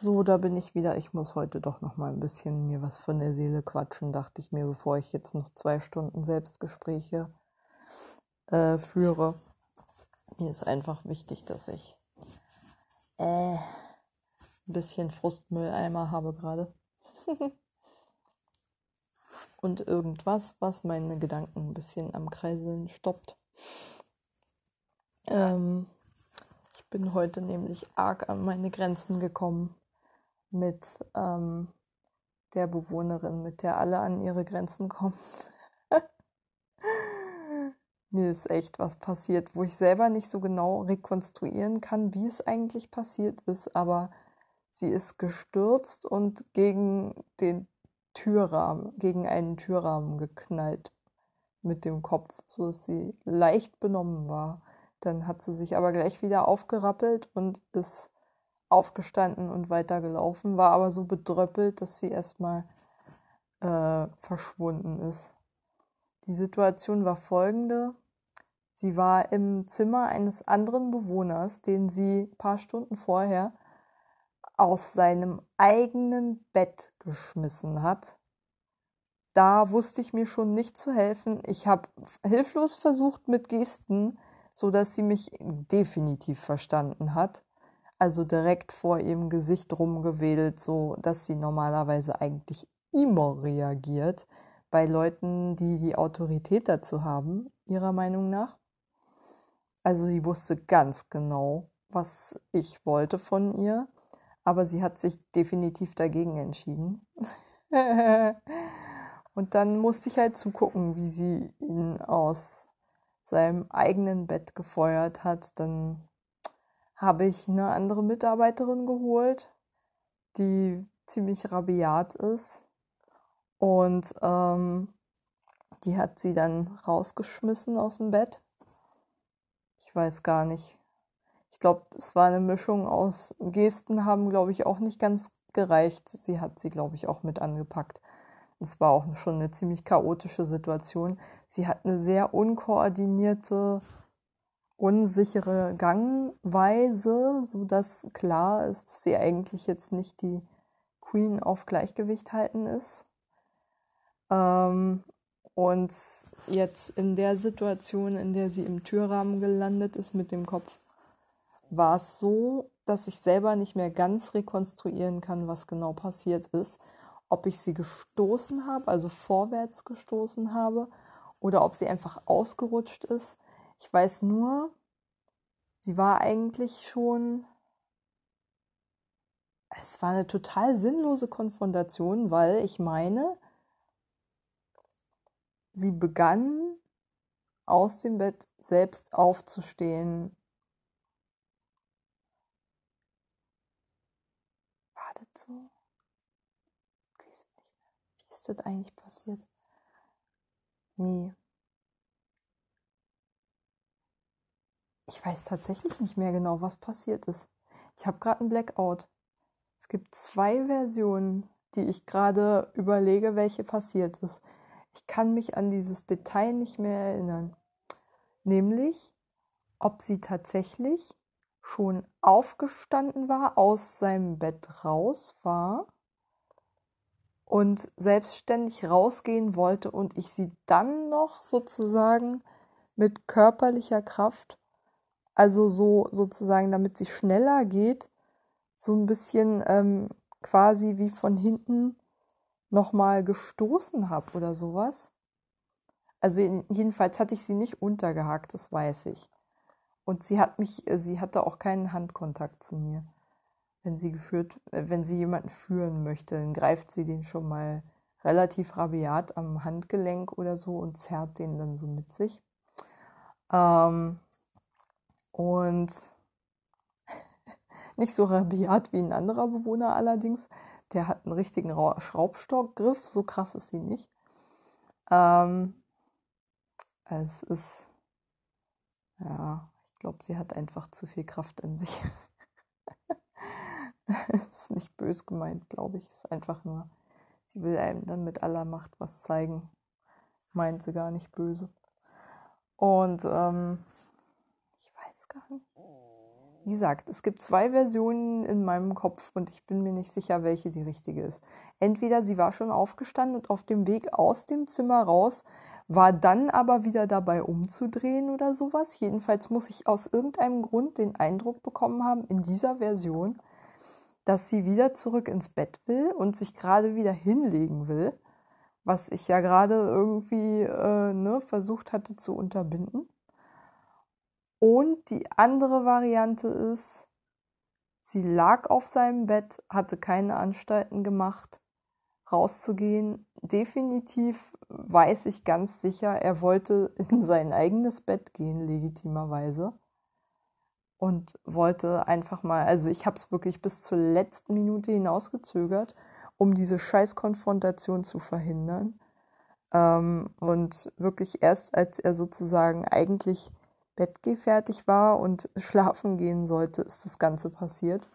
So, da bin ich wieder. Ich muss heute doch noch mal ein bisschen mir was von der Seele quatschen, dachte ich mir, bevor ich jetzt noch zwei Stunden Selbstgespräche äh, führe. Mir ist einfach wichtig, dass ich äh, ein bisschen Frustmülleimer habe gerade. Und irgendwas, was meine Gedanken ein bisschen am Kreiseln stoppt. Ähm, bin heute nämlich arg an meine Grenzen gekommen mit ähm, der Bewohnerin, mit der alle an ihre Grenzen kommen. Mir ist echt was passiert, wo ich selber nicht so genau rekonstruieren kann, wie es eigentlich passiert ist, aber sie ist gestürzt und gegen den Türrahmen, gegen einen Türrahmen geknallt mit dem Kopf, so dass sie leicht benommen war. Dann hat sie sich aber gleich wieder aufgerappelt und ist aufgestanden und weitergelaufen, war aber so bedröppelt, dass sie erstmal äh, verschwunden ist. Die Situation war folgende. Sie war im Zimmer eines anderen Bewohners, den sie ein paar Stunden vorher aus seinem eigenen Bett geschmissen hat. Da wusste ich mir schon nicht zu helfen. Ich habe hilflos versucht mit Gesten, so dass sie mich definitiv verstanden hat also direkt vor ihrem Gesicht rumgewedelt, so dass sie normalerweise eigentlich immer reagiert bei Leuten, die die Autorität dazu haben, ihrer Meinung nach. Also sie wusste ganz genau, was ich wollte von ihr, aber sie hat sich definitiv dagegen entschieden. Und dann musste ich halt zugucken, wie sie ihn aus seinem eigenen Bett gefeuert hat. Dann habe ich eine andere Mitarbeiterin geholt, die ziemlich rabiat ist. Und ähm, die hat sie dann rausgeschmissen aus dem Bett. Ich weiß gar nicht. Ich glaube, es war eine Mischung aus Gesten, haben, glaube ich, auch nicht ganz gereicht. Sie hat sie, glaube ich, auch mit angepackt. Es war auch schon eine ziemlich chaotische Situation. Sie hat eine sehr unkoordinierte unsichere Gangweise, so dass klar ist, dass sie eigentlich jetzt nicht die Queen auf Gleichgewicht halten ist. Ähm, und jetzt in der Situation, in der sie im Türrahmen gelandet ist mit dem Kopf, war es so, dass ich selber nicht mehr ganz rekonstruieren kann, was genau passiert ist. Ob ich sie gestoßen habe, also vorwärts gestoßen habe, oder ob sie einfach ausgerutscht ist. Ich weiß nur, sie war eigentlich schon. Es war eine total sinnlose Konfrontation, weil ich meine, sie begann aus dem Bett selbst aufzustehen. Wartet so. Ich weiß nicht mehr. Wie ist das eigentlich passiert? Nee, Ich weiß tatsächlich nicht mehr genau, was passiert ist. Ich habe gerade einen Blackout. Es gibt zwei Versionen, die ich gerade überlege, welche passiert ist. Ich kann mich an dieses Detail nicht mehr erinnern. Nämlich, ob sie tatsächlich schon aufgestanden war, aus seinem Bett raus war und selbstständig rausgehen wollte und ich sie dann noch sozusagen mit körperlicher Kraft also so sozusagen, damit sie schneller geht, so ein bisschen ähm, quasi wie von hinten nochmal gestoßen habe oder sowas. Also jedenfalls hatte ich sie nicht untergehakt, das weiß ich. Und sie hat mich, äh, sie hatte auch keinen Handkontakt zu mir. Wenn sie geführt, äh, wenn sie jemanden führen möchte, dann greift sie den schon mal relativ rabiat am Handgelenk oder so und zerrt den dann so mit sich. Ähm, und nicht so rabiat wie ein anderer Bewohner allerdings. Der hat einen richtigen Schraubstockgriff, so krass ist sie nicht. Ähm, es ist, ja, ich glaube, sie hat einfach zu viel Kraft in sich. ist nicht bös gemeint, glaube ich. Ist einfach nur, sie will einem dann mit aller Macht was zeigen. Meint sie gar nicht böse. Und ähm, weiß gar nicht. wie gesagt, es gibt zwei Versionen in meinem Kopf und ich bin mir nicht sicher, welche die richtige ist. Entweder sie war schon aufgestanden und auf dem Weg aus dem Zimmer raus, war dann aber wieder dabei umzudrehen oder sowas. Jedenfalls muss ich aus irgendeinem Grund den Eindruck bekommen haben in dieser Version, dass sie wieder zurück ins Bett will und sich gerade wieder hinlegen will, was ich ja gerade irgendwie äh, ne, versucht hatte zu unterbinden. Und die andere Variante ist, sie lag auf seinem Bett, hatte keine Anstalten gemacht, rauszugehen. Definitiv weiß ich ganz sicher, er wollte in sein eigenes Bett gehen, legitimerweise. Und wollte einfach mal, also ich habe es wirklich bis zur letzten Minute hinausgezögert, um diese Scheißkonfrontation zu verhindern. Ähm, und wirklich erst als er sozusagen eigentlich bettgehfertig war und schlafen gehen sollte, ist das Ganze passiert.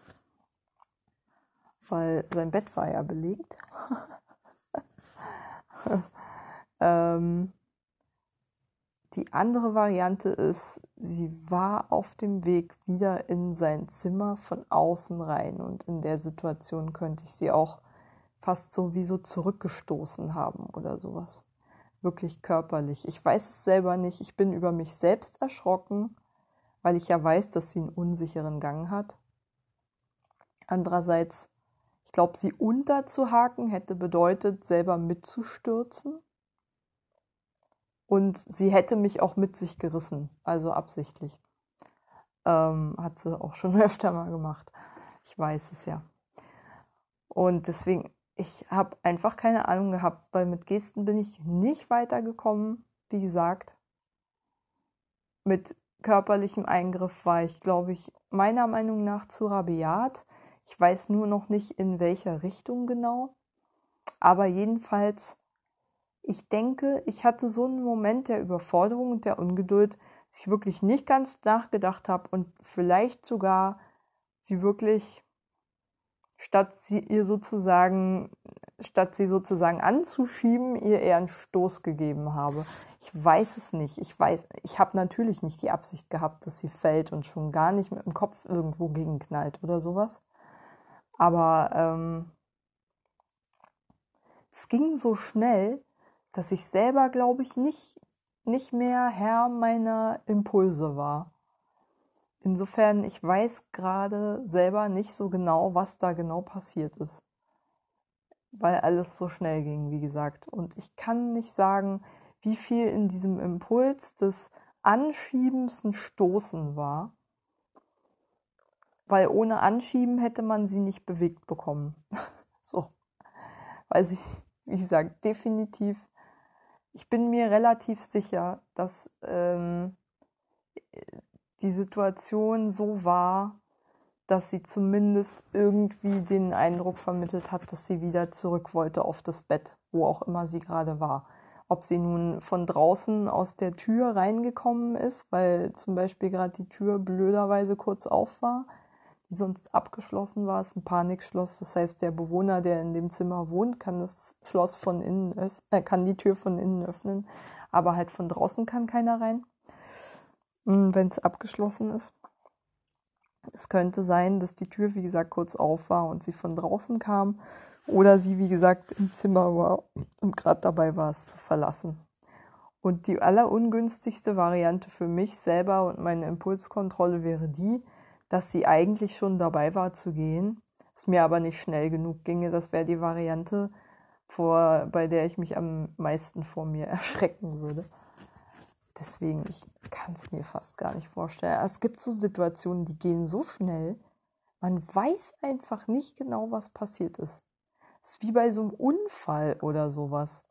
Weil sein Bett war ja belegt. ähm, die andere Variante ist, sie war auf dem Weg wieder in sein Zimmer von außen rein und in der Situation könnte ich sie auch fast sowieso zurückgestoßen haben oder sowas wirklich körperlich. Ich weiß es selber nicht. Ich bin über mich selbst erschrocken, weil ich ja weiß, dass sie einen unsicheren Gang hat. Andererseits, ich glaube, sie unterzuhaken hätte bedeutet, selber mitzustürzen. Und sie hätte mich auch mit sich gerissen, also absichtlich. Ähm, hat sie auch schon öfter mal gemacht. Ich weiß es ja. Und deswegen, ich habe einfach keine Ahnung gehabt, weil mit Gesten bin ich nicht weitergekommen. Wie gesagt, mit körperlichem Eingriff war ich, glaube ich, meiner Meinung nach zu rabiat. Ich weiß nur noch nicht, in welcher Richtung genau. Aber jedenfalls, ich denke, ich hatte so einen Moment der Überforderung und der Ungeduld, dass ich wirklich nicht ganz nachgedacht habe und vielleicht sogar sie wirklich statt sie ihr sozusagen, statt sie sozusagen anzuschieben, ihr eher einen Stoß gegeben habe. Ich weiß es nicht. Ich weiß, ich habe natürlich nicht die Absicht gehabt, dass sie fällt und schon gar nicht mit dem Kopf irgendwo gegenknallt oder sowas. Aber ähm, es ging so schnell, dass ich selber, glaube ich, nicht, nicht mehr Herr meiner Impulse war. Insofern, ich weiß gerade selber nicht so genau, was da genau passiert ist. Weil alles so schnell ging, wie gesagt. Und ich kann nicht sagen, wie viel in diesem Impuls des Anschiebens ein Stoßen war. Weil ohne Anschieben hätte man sie nicht bewegt bekommen. so. Weil sie, wie gesagt, definitiv, ich bin mir relativ sicher, dass ähm, die Situation so war, dass sie zumindest irgendwie den Eindruck vermittelt hat, dass sie wieder zurück wollte auf das Bett, wo auch immer sie gerade war. Ob sie nun von draußen aus der Tür reingekommen ist, weil zum Beispiel gerade die Tür blöderweise kurz auf war, die sonst abgeschlossen war, ist ein Panikschloss. Das heißt, der Bewohner, der in dem Zimmer wohnt, kann das Schloss von innen, äh, kann die Tür von innen öffnen, aber halt von draußen kann keiner rein. Hm, wenn es abgeschlossen ist. Es könnte sein, dass die Tür, wie gesagt, kurz auf war und sie von draußen kam oder sie, wie gesagt, im Zimmer war und gerade dabei war, es zu verlassen. Und die allerungünstigste Variante für mich selber und meine Impulskontrolle wäre die, dass sie eigentlich schon dabei war zu gehen, es mir aber nicht schnell genug ginge. Das wäre die Variante, vor, bei der ich mich am meisten vor mir erschrecken würde. Deswegen, ich kann es mir fast gar nicht vorstellen. Es gibt so Situationen, die gehen so schnell, man weiß einfach nicht genau, was passiert ist. Es ist wie bei so einem Unfall oder sowas.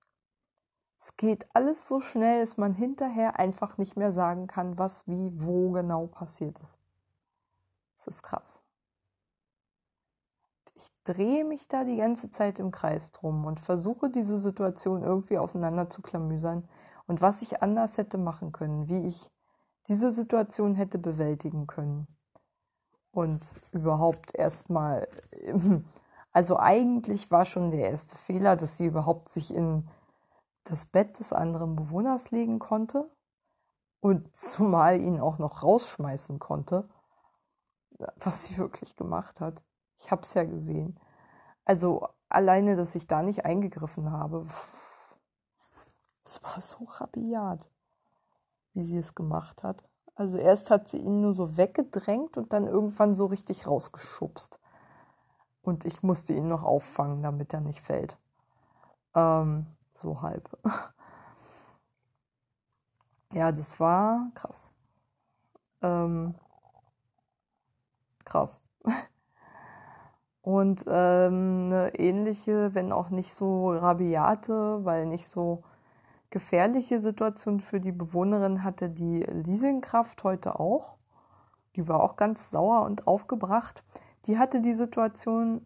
Es geht alles so schnell, dass man hinterher einfach nicht mehr sagen kann, was wie wo genau passiert ist. Das ist krass. Ich drehe mich da die ganze Zeit im Kreis drum und versuche diese Situation irgendwie auseinander zu klamüsern und was ich anders hätte machen können, wie ich diese Situation hätte bewältigen können. Und überhaupt erstmal, also eigentlich war schon der erste Fehler, dass sie überhaupt sich in das Bett des anderen Bewohners legen konnte und zumal ihn auch noch rausschmeißen konnte. Was sie wirklich gemacht hat. Ich habe es ja gesehen. Also alleine, dass ich da nicht eingegriffen habe. Es war so rabiat, wie sie es gemacht hat. Also erst hat sie ihn nur so weggedrängt und dann irgendwann so richtig rausgeschubst. Und ich musste ihn noch auffangen, damit er nicht fällt. Ähm, so halb. ja, das war krass. Ähm, krass. Und ähm, eine ähnliche, wenn auch nicht so rabiate, weil nicht so gefährliche Situation für die Bewohnerin hatte die Leasingkraft heute auch. Die war auch ganz sauer und aufgebracht. Die hatte die Situation,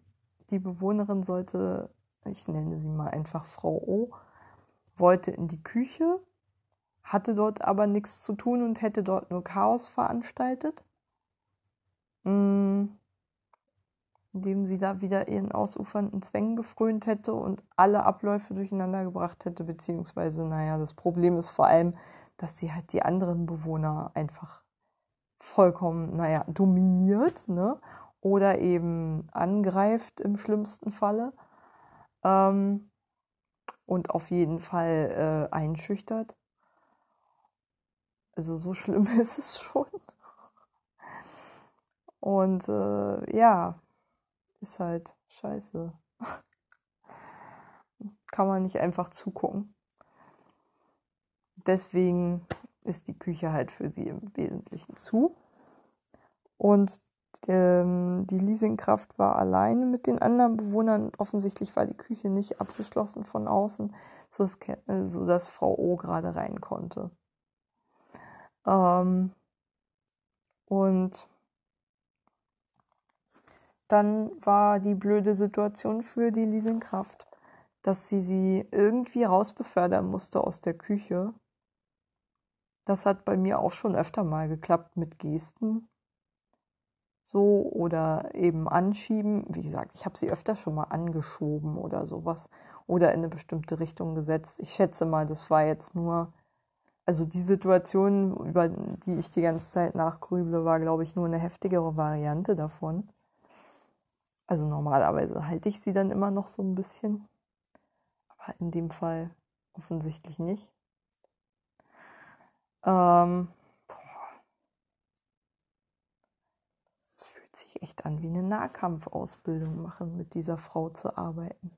die Bewohnerin sollte, ich nenne sie mal einfach Frau O, wollte in die Küche, hatte dort aber nichts zu tun und hätte dort nur Chaos veranstaltet. Mm indem sie da wieder ihren ausufernden Zwängen gefrönt hätte und alle Abläufe durcheinander gebracht hätte, beziehungsweise, naja, das Problem ist vor allem, dass sie halt die anderen Bewohner einfach vollkommen, naja, dominiert, ne? Oder eben angreift im schlimmsten Falle. Ähm, und auf jeden Fall äh, einschüchtert. Also so schlimm ist es schon. Und äh, ja, ist halt scheiße. Kann man nicht einfach zugucken. Deswegen ist die Küche halt für sie im Wesentlichen zu. Und ähm, die Leasingkraft war alleine mit den anderen Bewohnern. Offensichtlich war die Küche nicht abgeschlossen von außen, sodass Frau O gerade rein konnte. Ähm, und dann war die blöde Situation für die Leasingkraft, dass sie sie irgendwie rausbefördern musste aus der Küche. Das hat bei mir auch schon öfter mal geklappt mit Gesten. So oder eben anschieben. Wie gesagt, ich habe sie öfter schon mal angeschoben oder sowas oder in eine bestimmte Richtung gesetzt. Ich schätze mal, das war jetzt nur, also die Situation, über die ich die ganze Zeit nachgrüble, war, glaube ich, nur eine heftigere Variante davon. Also normalerweise halte ich sie dann immer noch so ein bisschen. Aber in dem Fall offensichtlich nicht. Ähm, es fühlt sich echt an, wie eine Nahkampfausbildung machen, mit dieser Frau zu arbeiten.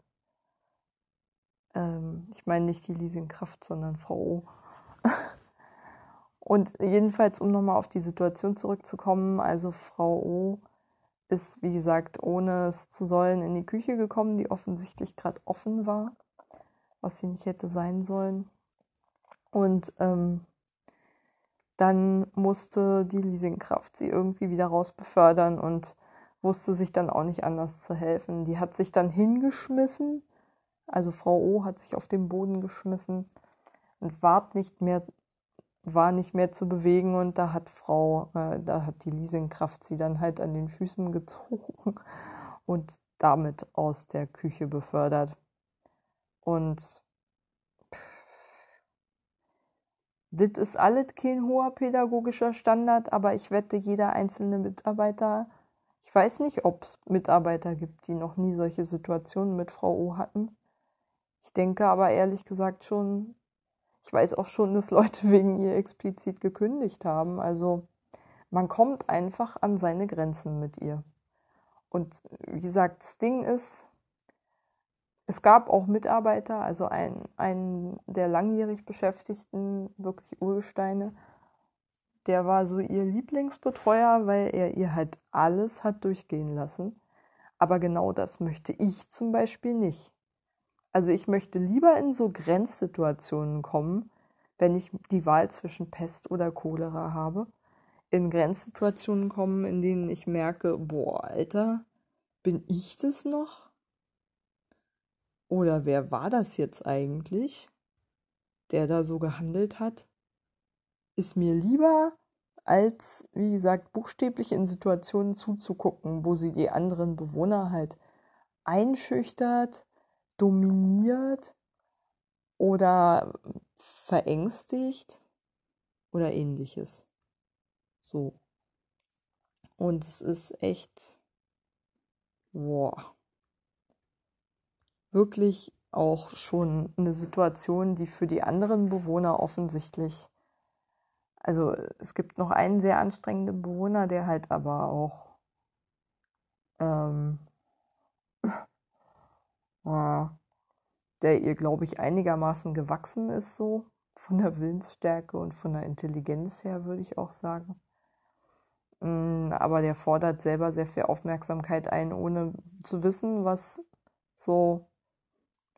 Ähm, ich meine nicht die Leasingkraft, sondern Frau O. Und jedenfalls, um nochmal auf die Situation zurückzukommen, also Frau O ist, wie gesagt, ohne es zu sollen in die Küche gekommen, die offensichtlich gerade offen war, was sie nicht hätte sein sollen. Und ähm, dann musste die Leasingkraft sie irgendwie wieder raus befördern und wusste sich dann auch nicht anders zu helfen. Die hat sich dann hingeschmissen, also Frau O hat sich auf den Boden geschmissen und ward nicht mehr war nicht mehr zu bewegen und da hat Frau, äh, da hat die Leasingkraft sie dann halt an den Füßen gezogen und damit aus der Küche befördert. Und das ist alles kein hoher pädagogischer Standard, aber ich wette, jeder einzelne Mitarbeiter, ich weiß nicht, ob es Mitarbeiter gibt, die noch nie solche Situationen mit Frau O hatten. Ich denke aber ehrlich gesagt schon, ich weiß auch schon, dass Leute wegen ihr explizit gekündigt haben. Also man kommt einfach an seine Grenzen mit ihr. Und wie gesagt, das Ding ist, es gab auch Mitarbeiter, also ein, ein der langjährig Beschäftigten, wirklich Urgesteine, der war so ihr Lieblingsbetreuer, weil er ihr halt alles hat durchgehen lassen. Aber genau das möchte ich zum Beispiel nicht. Also ich möchte lieber in so Grenzsituationen kommen, wenn ich die Wahl zwischen Pest oder Cholera habe. In Grenzsituationen kommen, in denen ich merke, boah, Alter, bin ich das noch? Oder wer war das jetzt eigentlich, der da so gehandelt hat? Ist mir lieber, als, wie gesagt, buchstäblich in Situationen zuzugucken, wo sie die anderen Bewohner halt einschüchtert, dominiert oder verängstigt oder ähnliches. So. Und es ist echt, boah, wirklich auch schon eine Situation, die für die anderen Bewohner offensichtlich, also es gibt noch einen sehr anstrengenden Bewohner, der halt aber auch ähm, der ihr, glaube ich, einigermaßen gewachsen ist, so von der Willensstärke und von der Intelligenz her, würde ich auch sagen. Mm, aber der fordert selber sehr viel Aufmerksamkeit ein, ohne zu wissen, was so,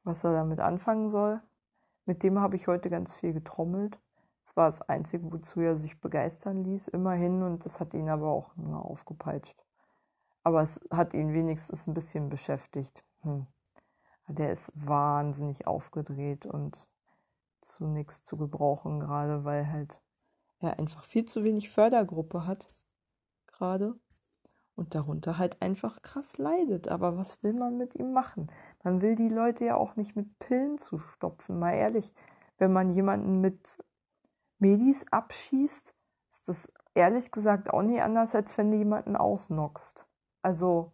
was er damit anfangen soll. Mit dem habe ich heute ganz viel getrommelt. Das war das Einzige, wozu er sich begeistern ließ, immerhin, und das hat ihn aber auch nur aufgepeitscht. Aber es hat ihn wenigstens ein bisschen beschäftigt. Hm. Der ist wahnsinnig aufgedreht und zu nichts zu gebrauchen, gerade weil halt er einfach viel zu wenig Fördergruppe hat, gerade. Und darunter halt einfach krass leidet. Aber was will man mit ihm machen? Man will die Leute ja auch nicht mit Pillen zustopfen. Mal ehrlich, wenn man jemanden mit Medis abschießt, ist das ehrlich gesagt auch nie anders, als wenn du jemanden ausnockst. Also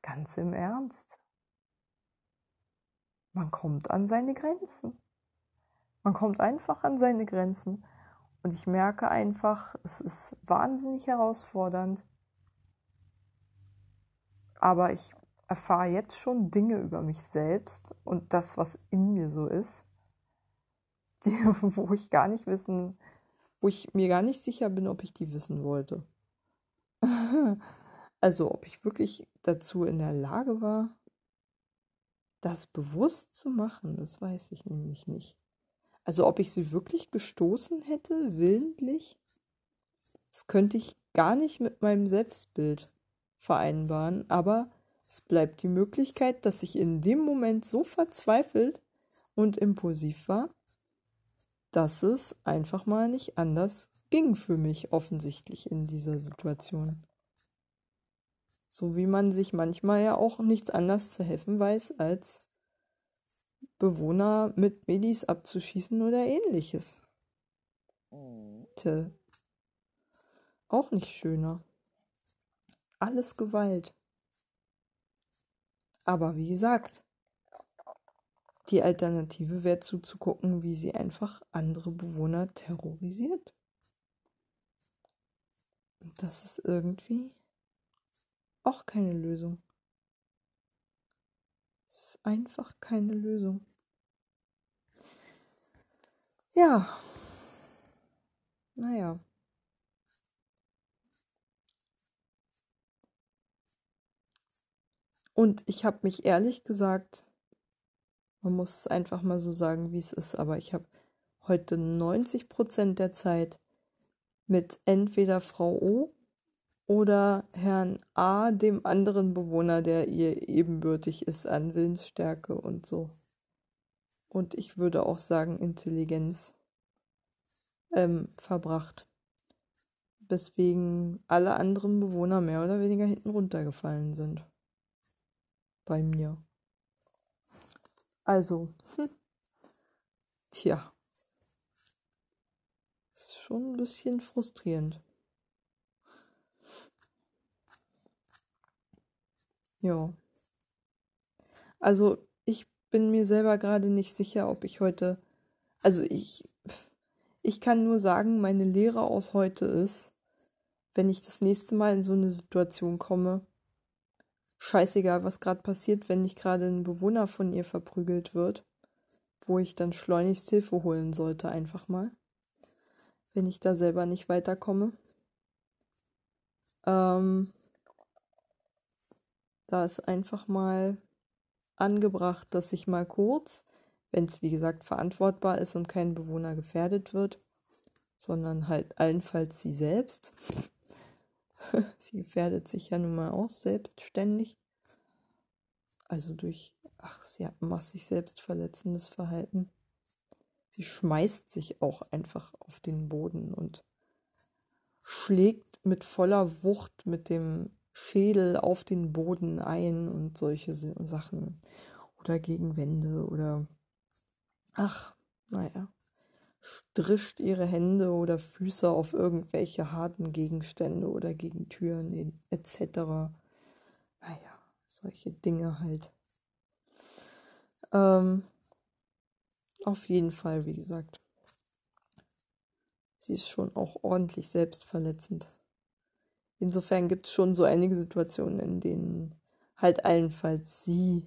ganz im Ernst. Man kommt an seine Grenzen. Man kommt einfach an seine Grenzen. Und ich merke einfach, es ist wahnsinnig herausfordernd. Aber ich erfahre jetzt schon Dinge über mich selbst und das, was in mir so ist, die, wo ich gar nicht wissen, wo ich mir gar nicht sicher bin, ob ich die wissen wollte. Also ob ich wirklich dazu in der Lage war, das bewusst zu machen, das weiß ich nämlich nicht. Also ob ich sie wirklich gestoßen hätte, willentlich, das könnte ich gar nicht mit meinem Selbstbild vereinbaren, aber es bleibt die Möglichkeit, dass ich in dem Moment so verzweifelt und impulsiv war, dass es einfach mal nicht anders ging für mich offensichtlich in dieser Situation. So wie man sich manchmal ja auch nichts anderes zu helfen weiß, als Bewohner mit Medis abzuschießen oder ähnliches. Tja. Auch nicht schöner. Alles Gewalt. Aber wie gesagt, die Alternative wäre zuzugucken, wie sie einfach andere Bewohner terrorisiert. Das ist irgendwie auch keine Lösung. Es ist einfach keine Lösung. Ja. Naja. Und ich habe mich ehrlich gesagt, man muss es einfach mal so sagen, wie es ist, aber ich habe heute 90 Prozent der Zeit mit entweder Frau O oder Herrn A, dem anderen Bewohner, der ihr ebenbürtig ist an Willensstärke und so. Und ich würde auch sagen Intelligenz ähm, verbracht. Weswegen alle anderen Bewohner mehr oder weniger hinten runtergefallen sind. Bei mir. Also, hm. tja. Ist schon ein bisschen frustrierend. Ja. Also ich bin mir selber gerade nicht sicher, ob ich heute. Also ich. Ich kann nur sagen, meine Lehre aus heute ist, wenn ich das nächste Mal in so eine Situation komme, scheißegal, was gerade passiert, wenn nicht gerade ein Bewohner von ihr verprügelt wird, wo ich dann schleunigst Hilfe holen sollte, einfach mal, wenn ich da selber nicht weiterkomme. Ähm, da ist einfach mal angebracht, dass ich mal kurz, wenn es wie gesagt verantwortbar ist und kein Bewohner gefährdet wird, sondern halt allenfalls sie selbst. sie gefährdet sich ja nun mal auch selbstständig. Also durch, ach, sie hat massig selbstverletzendes Verhalten. Sie schmeißt sich auch einfach auf den Boden und schlägt mit voller Wucht mit dem Schädel auf den Boden ein und solche Sachen. Oder gegen Wände oder ach, naja. strischt ihre Hände oder Füße auf irgendwelche harten Gegenstände oder gegen Türen etc. Naja, solche Dinge halt. Ähm, auf jeden Fall, wie gesagt. Sie ist schon auch ordentlich selbstverletzend. Insofern gibt es schon so einige Situationen, in denen halt allenfalls sie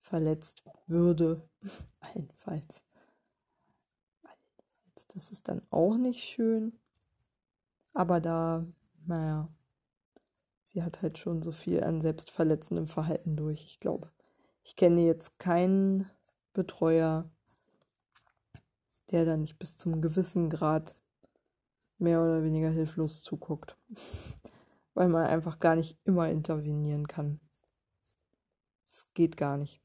verletzt würde. allenfalls. Das ist dann auch nicht schön. Aber da, naja, sie hat halt schon so viel an selbstverletzendem Verhalten durch. Ich glaube, ich kenne jetzt keinen Betreuer, der da nicht bis zum gewissen Grad mehr oder weniger hilflos zuguckt. Weil man einfach gar nicht immer intervenieren kann. Es geht gar nicht.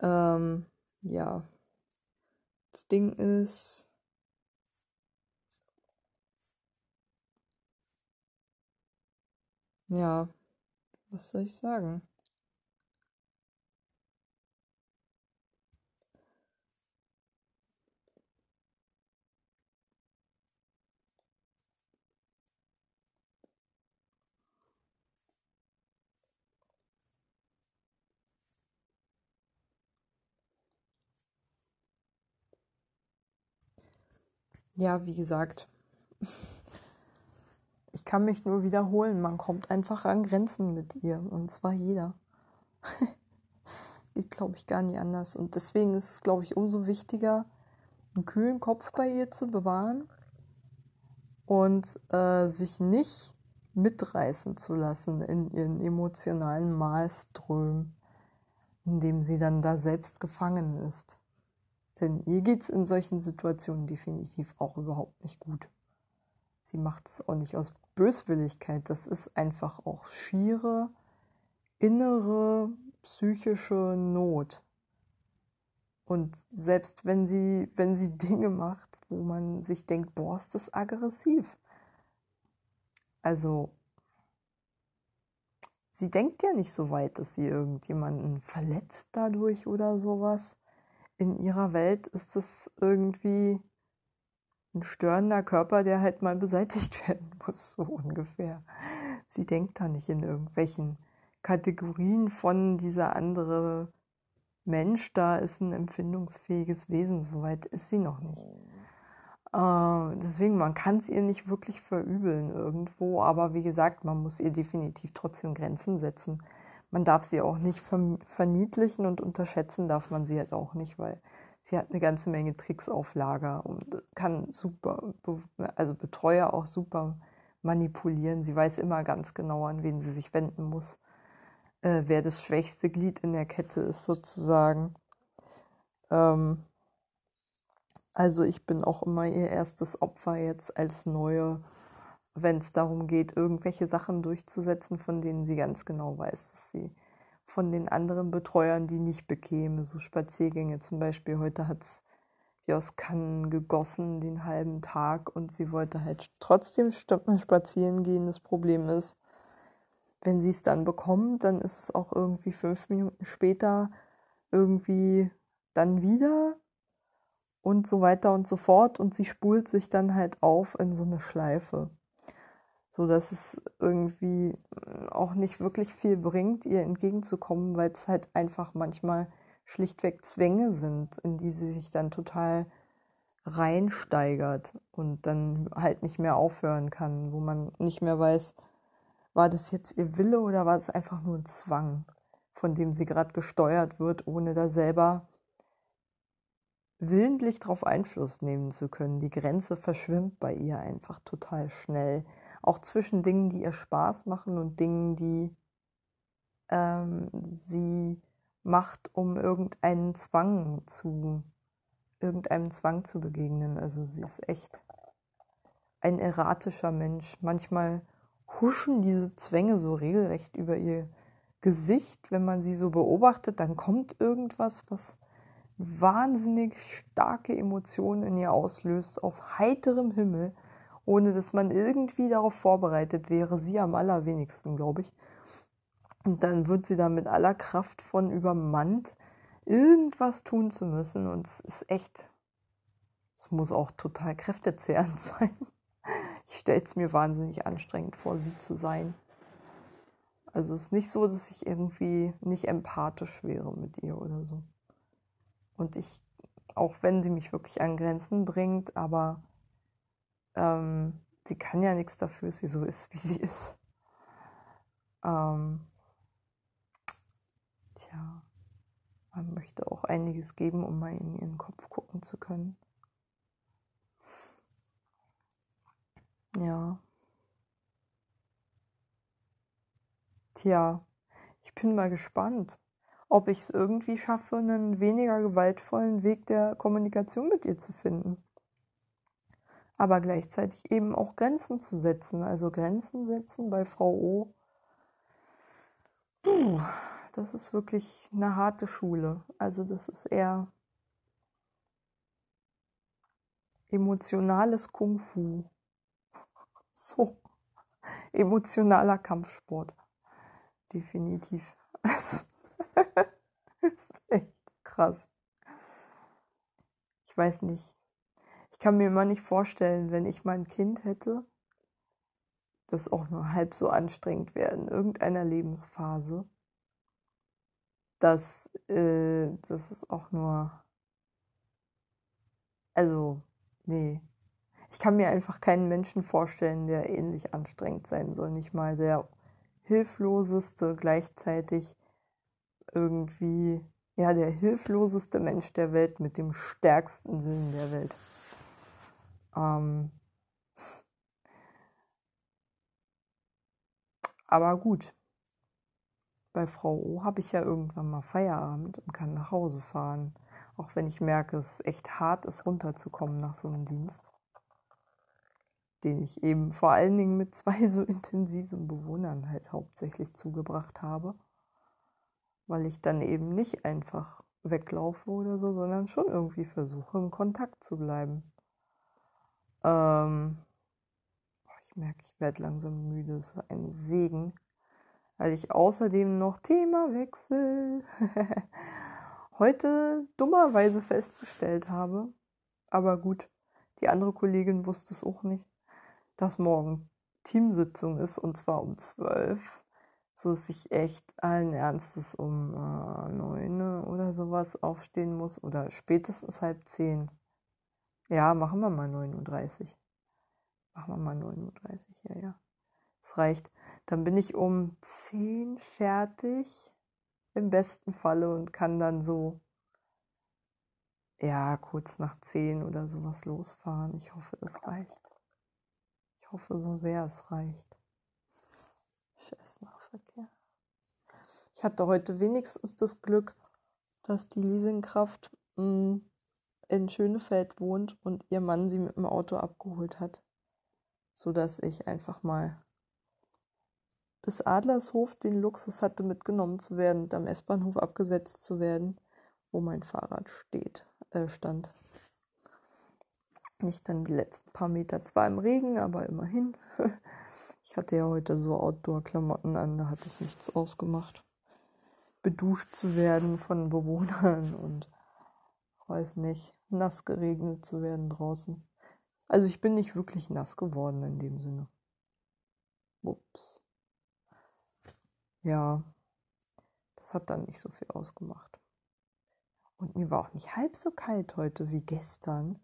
Ähm, ja. Das Ding ist, ja, was soll ich sagen? Ja, wie gesagt, ich kann mich nur wiederholen, man kommt einfach an Grenzen mit ihr und zwar jeder. Geht, glaube ich, gar nicht anders. Und deswegen ist es, glaube ich, umso wichtiger, einen kühlen Kopf bei ihr zu bewahren und äh, sich nicht mitreißen zu lassen in ihren emotionalen Malströmen, in dem sie dann da selbst gefangen ist. Denn ihr geht es in solchen Situationen definitiv auch überhaupt nicht gut. Sie macht es auch nicht aus Böswilligkeit. Das ist einfach auch schiere innere psychische Not. Und selbst wenn sie, wenn sie Dinge macht, wo man sich denkt, boah, ist das aggressiv. Also, sie denkt ja nicht so weit, dass sie irgendjemanden verletzt dadurch oder sowas in ihrer Welt ist es irgendwie ein störender Körper, der halt mal beseitigt werden muss, so ungefähr. Sie denkt da nicht in irgendwelchen Kategorien von dieser andere Mensch, da ist ein empfindungsfähiges Wesen, soweit ist sie noch nicht. Äh, deswegen, man kann es ihr nicht wirklich verübeln irgendwo, aber wie gesagt, man muss ihr definitiv trotzdem Grenzen setzen man darf sie auch nicht verniedlichen und unterschätzen darf man sie halt auch nicht, weil sie hat eine ganze Menge Tricks auf Lager und kann super, also Betreuer auch super manipulieren. Sie weiß immer ganz genau, an wen sie sich wenden muss, äh, wer das schwächste Glied in der Kette ist sozusagen. Ähm, also ich bin auch immer ihr erstes Opfer jetzt als neue wenn es darum geht, irgendwelche Sachen durchzusetzen, von denen sie ganz genau weiß, dass sie von den anderen Betreuern die nicht bekäme. So Spaziergänge zum Beispiel. Heute hat es wie aus Kannen gegossen den halben Tag und sie wollte halt trotzdem spazieren gehen. Das Problem ist, wenn sie es dann bekommt, dann ist es auch irgendwie fünf Minuten später irgendwie dann wieder und so weiter und so fort und sie spult sich dann halt auf in so eine Schleife so dass es irgendwie äh, auch nicht wirklich viel bringt, ihr entgegenzukommen, weil es halt einfach manchmal schlichtweg Zwänge sind, in die sie sich dann total reinsteigert und dann halt nicht mehr aufhören kann, wo man nicht mehr weiß, war das jetzt ihr Wille oder war es einfach nur ein Zwang, von dem sie gerade gesteuert wird, ohne da selber willentlich darauf Einfluss nehmen zu können. Die Grenze verschwimmt bei ihr einfach total schnell auch zwischen Dingen, die ihr Spaß machen und Dingen, die ähm, sie macht, um irgendeinen Zwang zu, irgendeinem Zwang zu begegnen. Also sie ist echt ein erratischer Mensch. Manchmal huschen diese Zwänge so regelrecht über ihr Gesicht, wenn man sie so beobachtet, dann kommt irgendwas, was wahnsinnig starke Emotionen in ihr auslöst, aus heiterem Himmel ohne dass man irgendwie darauf vorbereitet wäre. Sie am allerwenigsten, glaube ich. Und dann wird sie da mit aller Kraft von übermannt, irgendwas tun zu müssen. Und es ist echt Es muss auch total kräftezehrend sein. Ich stelle es mir wahnsinnig anstrengend vor, sie zu sein. Also es ist nicht so, dass ich irgendwie nicht empathisch wäre mit ihr oder so. Und ich, auch wenn sie mich wirklich an Grenzen bringt, aber ähm, sie kann ja nichts dafür, sie so ist, wie sie ist. Ähm, tja, man möchte auch einiges geben, um mal in ihren Kopf gucken zu können. Ja. Tja, ich bin mal gespannt, ob ich es irgendwie schaffe, einen weniger gewaltvollen Weg der Kommunikation mit ihr zu finden. Aber gleichzeitig eben auch Grenzen zu setzen. Also Grenzen setzen bei Frau O. Puh, das ist wirklich eine harte Schule. Also das ist eher emotionales Kung Fu. So, emotionaler Kampfsport definitiv. Also, ist echt krass. Ich weiß nicht. Ich kann mir immer nicht vorstellen, wenn ich mein Kind hätte, das auch nur halb so anstrengend wäre in irgendeiner Lebensphase, dass äh, das ist auch nur. Also, nee. Ich kann mir einfach keinen Menschen vorstellen, der ähnlich anstrengend sein soll. Nicht mal der hilfloseste, gleichzeitig irgendwie, ja, der hilfloseste Mensch der Welt mit dem stärksten Willen der Welt. Ähm Aber gut, bei Frau O habe ich ja irgendwann mal Feierabend und kann nach Hause fahren. Auch wenn ich merke, es echt hart ist, runterzukommen nach so einem Dienst den ich eben vor allen Dingen mit zwei so intensiven Bewohnern halt hauptsächlich zugebracht habe, weil ich dann eben nicht einfach weglaufe oder so, sondern schon irgendwie versuche, im Kontakt zu bleiben. Ähm, ich merke, ich werde langsam müde, es ist ein Segen, weil ich außerdem noch Themawechsel heute dummerweise festgestellt habe. Aber gut, die andere Kollegin wusste es auch nicht dass morgen Teamsitzung ist und zwar um zwölf, so dass ich echt allen Ernstes um äh, neun oder sowas aufstehen muss oder spätestens halb zehn. Ja, machen wir mal 9.30 Uhr. Machen wir mal 9.30 Uhr, ja, ja. Das reicht. Dann bin ich um 10 fertig, im besten Falle, und kann dann so, ja, kurz nach 10 oder sowas losfahren. Ich hoffe, das reicht. Ich hoffe so sehr, es reicht. Scheiß Nahverkehr. Ich hatte heute wenigstens das Glück, dass die Leasingkraft mh, hm, in Schönefeld wohnt und ihr Mann sie mit dem Auto abgeholt hat, sodass ich einfach mal bis Adlershof den Luxus hatte, mitgenommen zu werden und am S-Bahnhof abgesetzt zu werden, wo mein Fahrrad steht, äh, stand. Nicht dann die letzten paar Meter, zwar im Regen, aber immerhin. Ich hatte ja heute so Outdoor-Klamotten an, da hat es nichts ausgemacht. Beduscht zu werden von Bewohnern und weiß nicht, nass geregnet zu werden draußen. Also ich bin nicht wirklich nass geworden in dem Sinne. Ups. Ja, das hat dann nicht so viel ausgemacht. Und mir war auch nicht halb so kalt heute wie gestern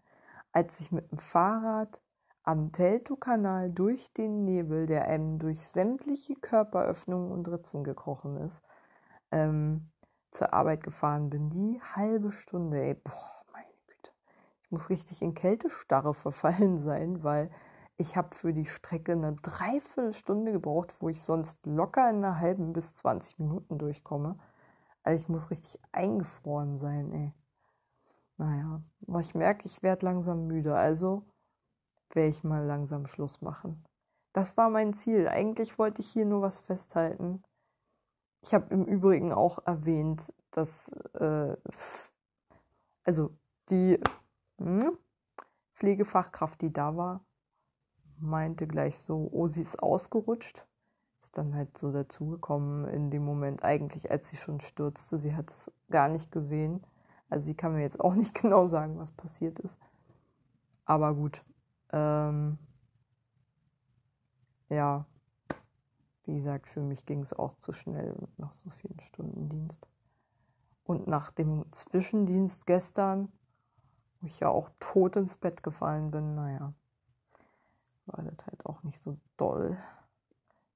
als ich mit dem Fahrrad am Teltow-Kanal durch den Nebel, der einem durch sämtliche Körperöffnungen und Ritzen gekrochen ist, ähm, zur Arbeit gefahren bin. Die halbe Stunde, ey, boah, muss richtig in Kältestarre verfallen sein, weil ich habe für die Strecke eine Dreiviertelstunde gebraucht, wo ich sonst locker in einer halben bis 20 Minuten durchkomme. Also ich muss richtig eingefroren sein, ey. Naja, ich merke, ich werde langsam müde, also werde ich mal langsam Schluss machen. Das war mein Ziel. Eigentlich wollte ich hier nur was festhalten. Ich habe im Übrigen auch erwähnt, dass äh, also die hm, Pflegefachkraft, die da war, meinte gleich so, oh, sie ist ausgerutscht. Ist dann halt so dazugekommen in dem Moment, eigentlich als sie schon stürzte. Sie hat es gar nicht gesehen. Also sie kann mir jetzt auch nicht genau sagen, was passiert ist. Aber gut. Ähm, ja, wie gesagt, für mich ging es auch zu schnell nach so vielen Stunden Dienst. Und nach dem Zwischendienst gestern, wo ich ja auch tot ins Bett gefallen bin, naja, war das halt auch nicht so doll.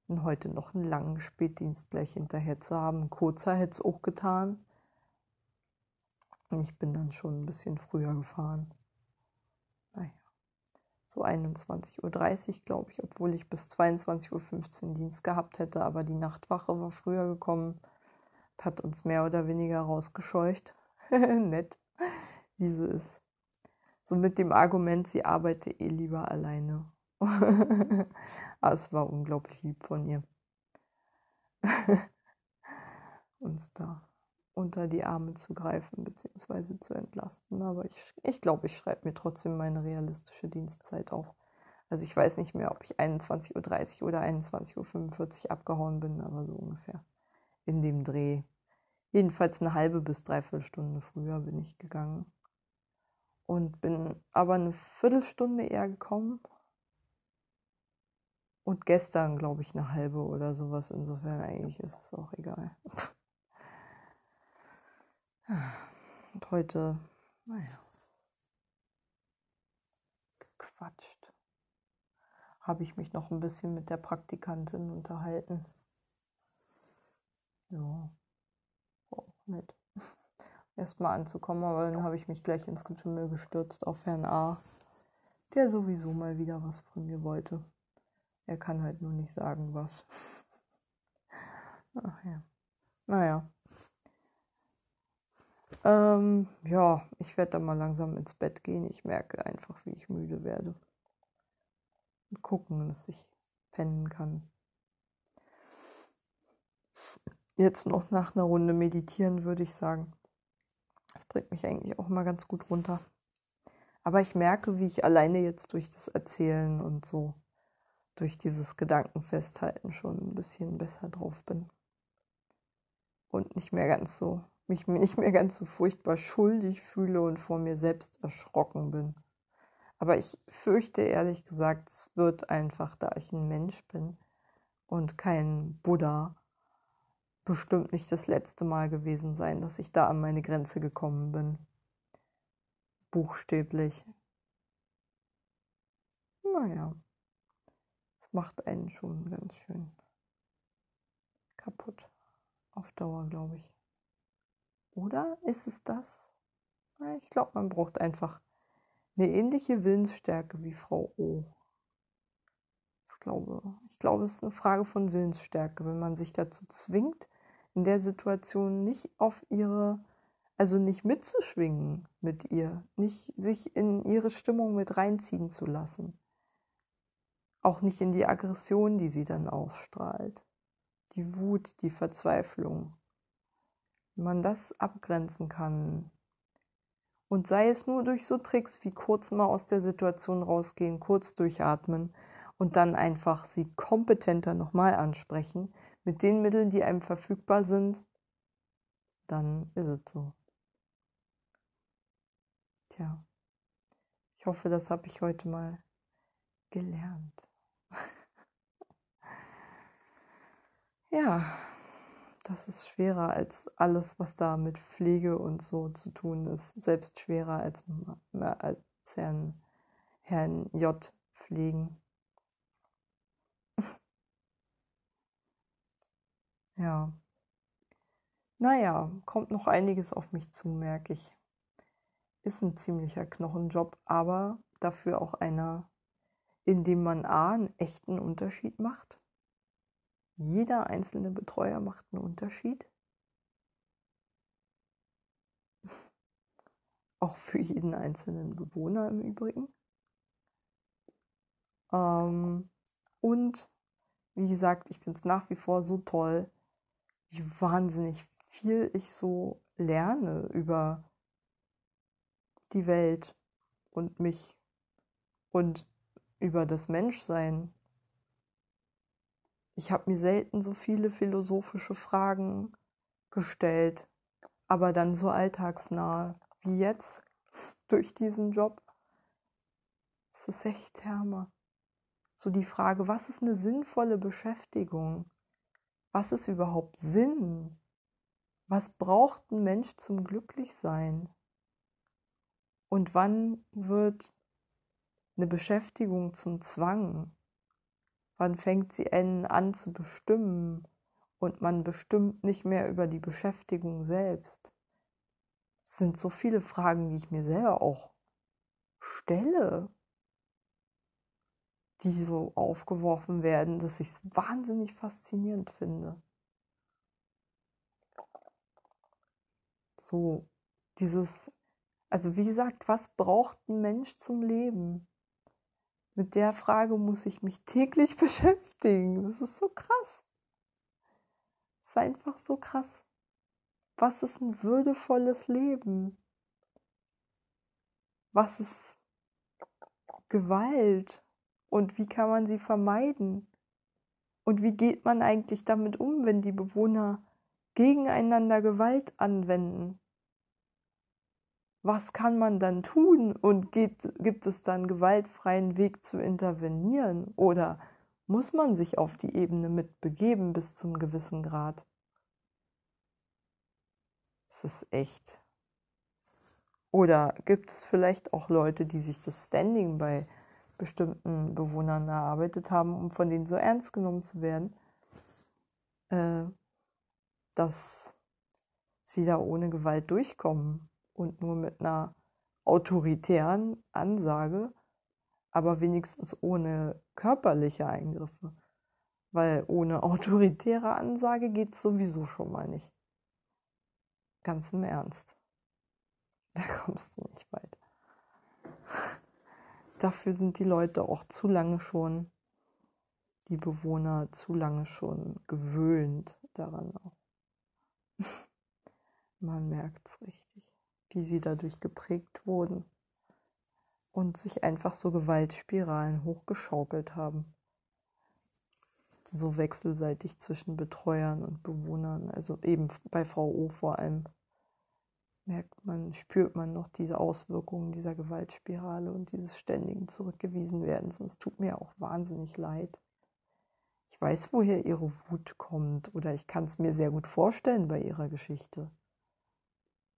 Und heute noch einen langen Spätdienst gleich hinterher zu haben. Kurzer hätte es auch getan. Ich bin dann schon ein bisschen früher gefahren. Naja, so 21.30 Uhr, glaube ich, obwohl ich bis 22.15 Uhr Dienst gehabt hätte, aber die Nachtwache war früher gekommen, hat uns mehr oder weniger rausgescheucht. Nett, wie sie ist. So mit dem Argument, sie arbeite eh lieber alleine. aber es war unglaublich lieb von ihr. uns da unter die Arme zu greifen bzw. zu entlasten. Aber ich glaube, ich, glaub, ich schreibe mir trotzdem meine realistische Dienstzeit auf. Also ich weiß nicht mehr, ob ich 21.30 Uhr oder 21.45 Uhr abgehauen bin, aber so ungefähr in dem Dreh. Jedenfalls eine halbe bis dreiviertel Stunde früher bin ich gegangen. Und bin aber eine Viertelstunde eher gekommen. Und gestern, glaube ich, eine halbe oder sowas. Insofern eigentlich ist es auch egal. Und heute, naja, gequatscht. Habe ich mich noch ein bisschen mit der Praktikantin unterhalten. Ja, auch nett. Erstmal anzukommen, aber dann habe ich mich gleich ins Getümmel gestürzt auf Herrn A., der sowieso mal wieder was von mir wollte. Er kann halt nur nicht sagen, was. Ach ja. Naja, ähm, ja, ich werde dann mal langsam ins Bett gehen. Ich merke einfach, wie ich müde werde. Und gucken, dass ich pennen kann. Jetzt noch nach einer Runde meditieren, würde ich sagen. Bringt mich eigentlich auch mal ganz gut runter. Aber ich merke, wie ich alleine jetzt durch das Erzählen und so, durch dieses Gedankenfesthalten schon ein bisschen besser drauf bin. Und nicht mehr ganz so mich nicht mehr ganz so furchtbar schuldig fühle und vor mir selbst erschrocken bin. Aber ich fürchte ehrlich gesagt, es wird einfach, da ich ein Mensch bin und kein Buddha, bestimmt nicht das letzte Mal gewesen sein, dass ich da an meine Grenze gekommen bin. Buchstäblich. Naja, es macht einen schon ganz schön kaputt. Auf Dauer, glaube ich. Oder ist es das? Ich glaube, man braucht einfach eine ähnliche Willensstärke wie Frau O. Ich glaube, ich glaube, es ist eine Frage von Willensstärke, wenn man sich dazu zwingt, in der Situation nicht auf ihre, also nicht mitzuschwingen mit ihr, nicht sich in ihre Stimmung mit reinziehen zu lassen. Auch nicht in die Aggression, die sie dann ausstrahlt, die Wut, die Verzweiflung wenn man das abgrenzen kann. Und sei es nur durch so Tricks wie kurz mal aus der Situation rausgehen, kurz durchatmen und dann einfach sie kompetenter nochmal ansprechen, mit den Mitteln, die einem verfügbar sind, dann ist es so. Tja, ich hoffe, das habe ich heute mal gelernt. ja das ist schwerer als alles, was da mit Pflege und so zu tun ist. Selbst schwerer als, als Herrn, Herrn J. pflegen. Ja. Naja, kommt noch einiges auf mich zu, merke ich. Ist ein ziemlicher Knochenjob, aber dafür auch einer, in dem man A, einen echten Unterschied macht jeder einzelne Betreuer macht einen Unterschied. Auch für jeden einzelnen Bewohner im Übrigen. Ähm, und wie gesagt, ich finde es nach wie vor so toll, wie wahnsinnig viel ich so lerne über die Welt und mich und über das Menschsein ich habe mir selten so viele philosophische Fragen gestellt, aber dann so alltagsnah wie jetzt durch diesen Job. Das ist echt Hammer. So die Frage, was ist eine sinnvolle Beschäftigung? Was ist überhaupt Sinn? Was braucht ein Mensch zum Glücklichsein? Und wann wird eine Beschäftigung zum Zwang? Wann fängt sie an zu bestimmen und man bestimmt nicht mehr über die Beschäftigung selbst? Es sind so viele Fragen, die ich mir selber auch stelle, die so aufgeworfen werden, dass ich es wahnsinnig faszinierend finde. So, dieses, also wie gesagt, was braucht ein Mensch zum Leben? Mit der Frage muss ich mich täglich beschäftigen. Das ist so krass. Das ist einfach so krass. Was ist ein würdevolles Leben? Was ist Gewalt? Und wie kann man sie vermeiden? Und wie geht man eigentlich damit um, wenn die Bewohner gegeneinander Gewalt anwenden? Was kann man dann tun und geht, gibt es dann gewaltfreien Weg zu intervenieren oder muss man sich auf die Ebene mitbegeben bis zum gewissen Grad? Es ist echt. Oder gibt es vielleicht auch Leute, die sich das Standing bei bestimmten Bewohnern erarbeitet haben, um von denen so ernst genommen zu werden, äh, dass sie da ohne Gewalt durchkommen und nur mit einer autoritären Ansage, aber wenigstens ohne körperliche Eingriffe. Weil ohne autoritäre Ansage geht es sowieso schon mal nicht. Ganz im Ernst. Da kommst du nicht weit. Dafür sind die Leute auch zu lange schon, die Bewohner zu lange schon gewöhnt daran auch. Man merkt es richtig, wie sie dadurch geprägt wurden und sich einfach so Gewaltspiralen hochgeschaukelt haben. So wechselseitig zwischen Betreuern und Bewohnern, also eben bei VO vor allem merkt man, spürt man noch diese Auswirkungen dieser Gewaltspirale und dieses ständigen Zurückgewiesenwerdens. Und es tut mir auch wahnsinnig leid. Ich weiß, woher ihre Wut kommt oder ich kann es mir sehr gut vorstellen bei ihrer Geschichte.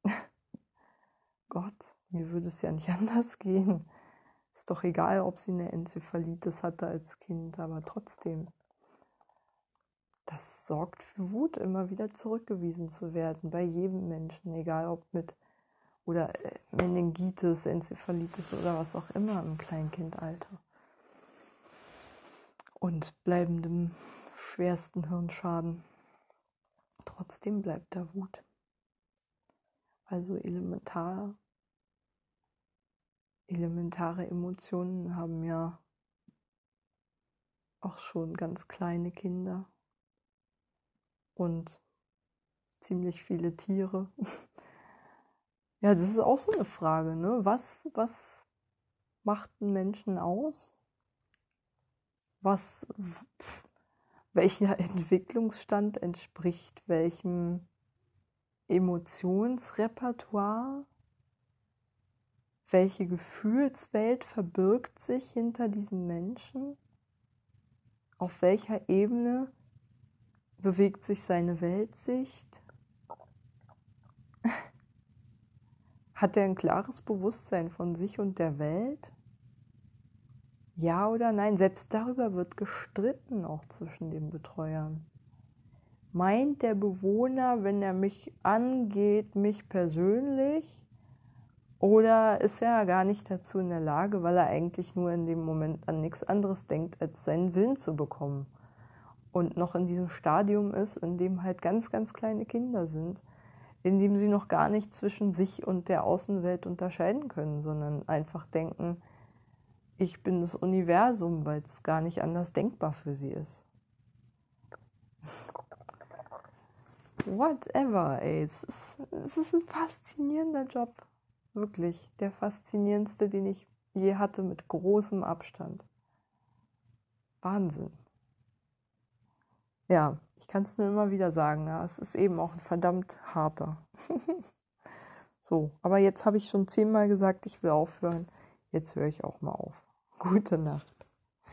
Gott, mir würde es ja nicht anders gehen. Ist doch egal, ob sie eine Enzephalitis hatte als Kind, aber trotzdem das sorgt für Wut, immer wieder zurückgewiesen zu werden, bei jedem Menschen, egal ob mit oder äh, Meningitis, Enzephalitis oder was auch immer im Kleinkindalter. Und bleibendem schwersten Hirnschaden. Trotzdem bleibt da Wut. Also elementar, elementare Emotionen haben ja auch schon ganz kleine Kinder und ziemlich viele Tiere. ja, das ist auch so eine Frage, ne? Was, was macht einen Menschen aus? Was, welcher Entwicklungsstand entspricht welchem Emotionsrepertoire? Welche Gefühlswelt verbirgt sich hinter diesem Menschen? Auf welcher Ebene bewegt sich seine Weltsicht? Hat er ein klares Bewusstsein von sich und der Welt? Ja oder nein? Selbst darüber wird gestritten, auch zwischen den Betreuern. Meint der Bewohner, wenn er mich angeht, mich persönlich? Oder ist er gar nicht dazu in der Lage, weil er eigentlich nur in dem Moment an nichts anderes denkt, als seinen Willen zu bekommen? Und noch in diesem Stadium ist, in dem halt ganz, ganz kleine Kinder sind, in dem sie noch gar nicht zwischen sich und der Außenwelt unterscheiden können, sondern einfach denken, ich bin das Universum, weil es gar nicht anders denkbar für sie ist. Whatever, ey. Es ist, es ist ein faszinierender Job. Wirklich. Der faszinierendste, den ich je hatte, mit großem Abstand. Wahnsinn ja, ich kann es nur immer wieder sagen, ja, es ist eben auch ein verdammt harter. so, aber jetzt habe ich schon zehnmal gesagt, ich will aufhören. Jetzt höre ich auch mal auf. Gute Nacht.